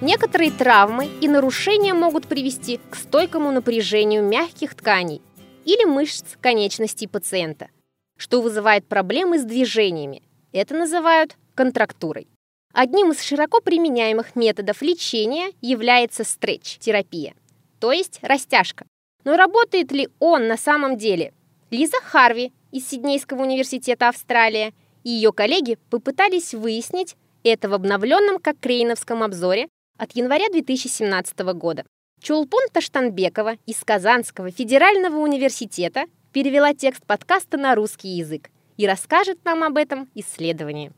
Некоторые травмы и нарушения могут привести к стойкому напряжению мягких тканей или мышц конечностей пациента, что вызывает проблемы с движениями. Это называют контрактурой. Одним из широко применяемых методов лечения является стретч-терапия, то есть растяжка. Но работает ли он на самом деле? Лиза Харви из Сиднейского университета Австралия и ее коллеги попытались выяснить это в обновленном Кокрейновском обзоре от января 2017 года. Чулпун Таштанбекова из Казанского федерального университета перевела текст подкаста на русский язык и расскажет нам об этом исследовании.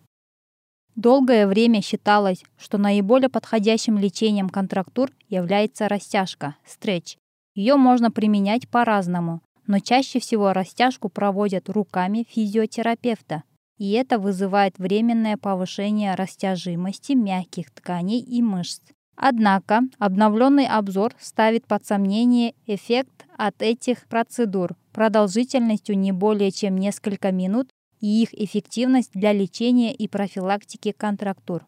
Долгое время считалось, что наиболее подходящим лечением контрактур является растяжка, стретч. Ее можно применять по-разному, но чаще всего растяжку проводят руками физиотерапевта, и это вызывает временное повышение растяжимости мягких тканей и мышц. Однако обновленный обзор ставит под сомнение эффект от этих процедур продолжительностью не более чем несколько минут и их эффективность для лечения и профилактики контрактур.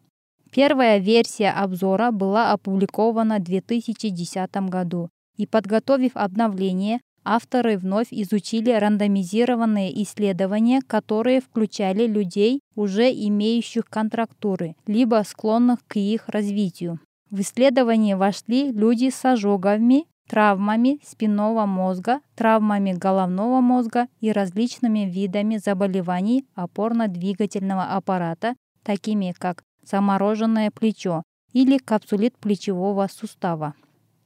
Первая версия обзора была опубликована в 2010 году, и подготовив обновление, авторы вновь изучили рандомизированные исследования, которые включали людей, уже имеющих контрактуры, либо склонных к их развитию. В исследование вошли люди с ожогами, травмами спинного мозга, травмами головного мозга и различными видами заболеваний опорно-двигательного аппарата, такими как замороженное плечо или капсулит плечевого сустава.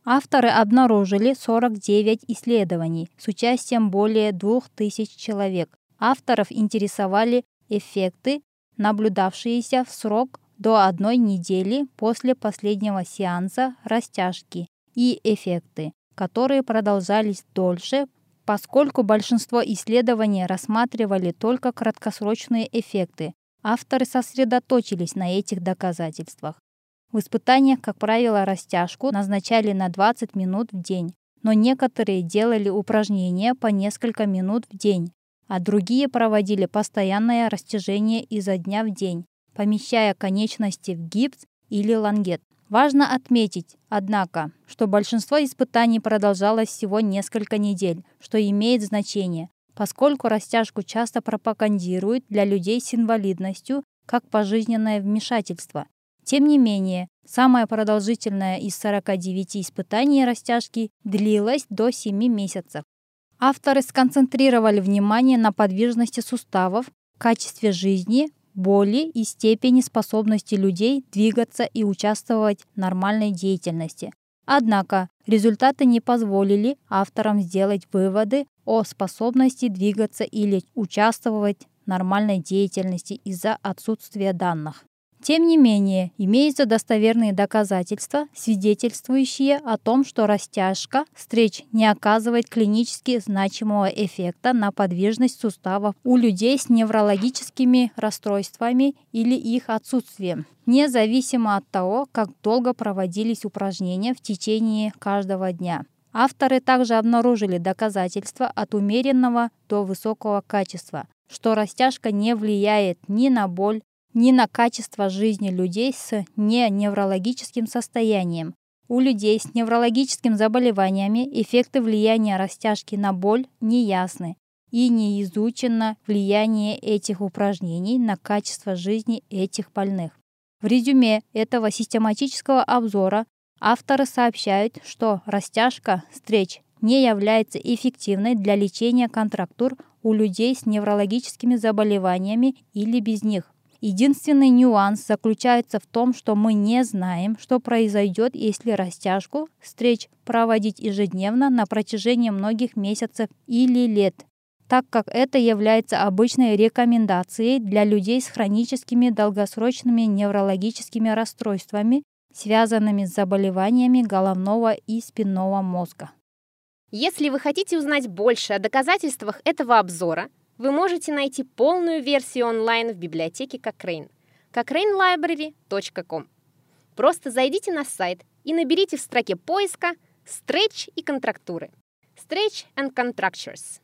Авторы обнаружили 49 исследований с участием более 2000 человек. Авторов интересовали эффекты, наблюдавшиеся в срок до одной недели после последнего сеанса растяжки и эффекты, которые продолжались дольше, поскольку большинство исследований рассматривали только краткосрочные эффекты. Авторы сосредоточились на этих доказательствах. В испытаниях, как правило, растяжку назначали на 20 минут в день, но некоторые делали упражнения по несколько минут в день, а другие проводили постоянное растяжение изо дня в день, помещая конечности в гипс или лангет. Важно отметить, однако, что большинство испытаний продолжалось всего несколько недель, что имеет значение, поскольку растяжку часто пропагандируют для людей с инвалидностью как пожизненное вмешательство. Тем не менее, самое продолжительное из 49 испытаний растяжки длилось до 7 месяцев. Авторы сконцентрировали внимание на подвижности суставов, качестве жизни, боли и степени способности людей двигаться и участвовать в нормальной деятельности. Однако результаты не позволили авторам сделать выводы о способности двигаться или участвовать в нормальной деятельности из-за отсутствия данных. Тем не менее, имеются достоверные доказательства, свидетельствующие о том, что растяжка встреч не оказывает клинически значимого эффекта на подвижность суставов у людей с неврологическими расстройствами или их отсутствием, независимо от того, как долго проводились упражнения в течение каждого дня. Авторы также обнаружили доказательства от умеренного до высокого качества, что растяжка не влияет ни на боль, ни на качество жизни людей с неневрологическим состоянием. У людей с неврологическими заболеваниями эффекты влияния растяжки на боль неясны и не изучено влияние этих упражнений на качество жизни этих больных. В резюме этого систематического обзора авторы сообщают, что растяжка встреч не является эффективной для лечения контрактур у людей с неврологическими заболеваниями или без них. Единственный нюанс заключается в том, что мы не знаем, что произойдет, если растяжку встреч проводить ежедневно на протяжении многих месяцев или лет, так как это является обычной рекомендацией для людей с хроническими долгосрочными неврологическими расстройствами, связанными с заболеваниями головного и спинного мозга. Если вы хотите узнать больше о доказательствах этого обзора, вы можете найти полную версию онлайн в библиотеке Cochrane cochranelibrary.com. Просто зайдите на сайт и наберите в строке поиска «Stretch и контрактуры» Stretch and Contractures.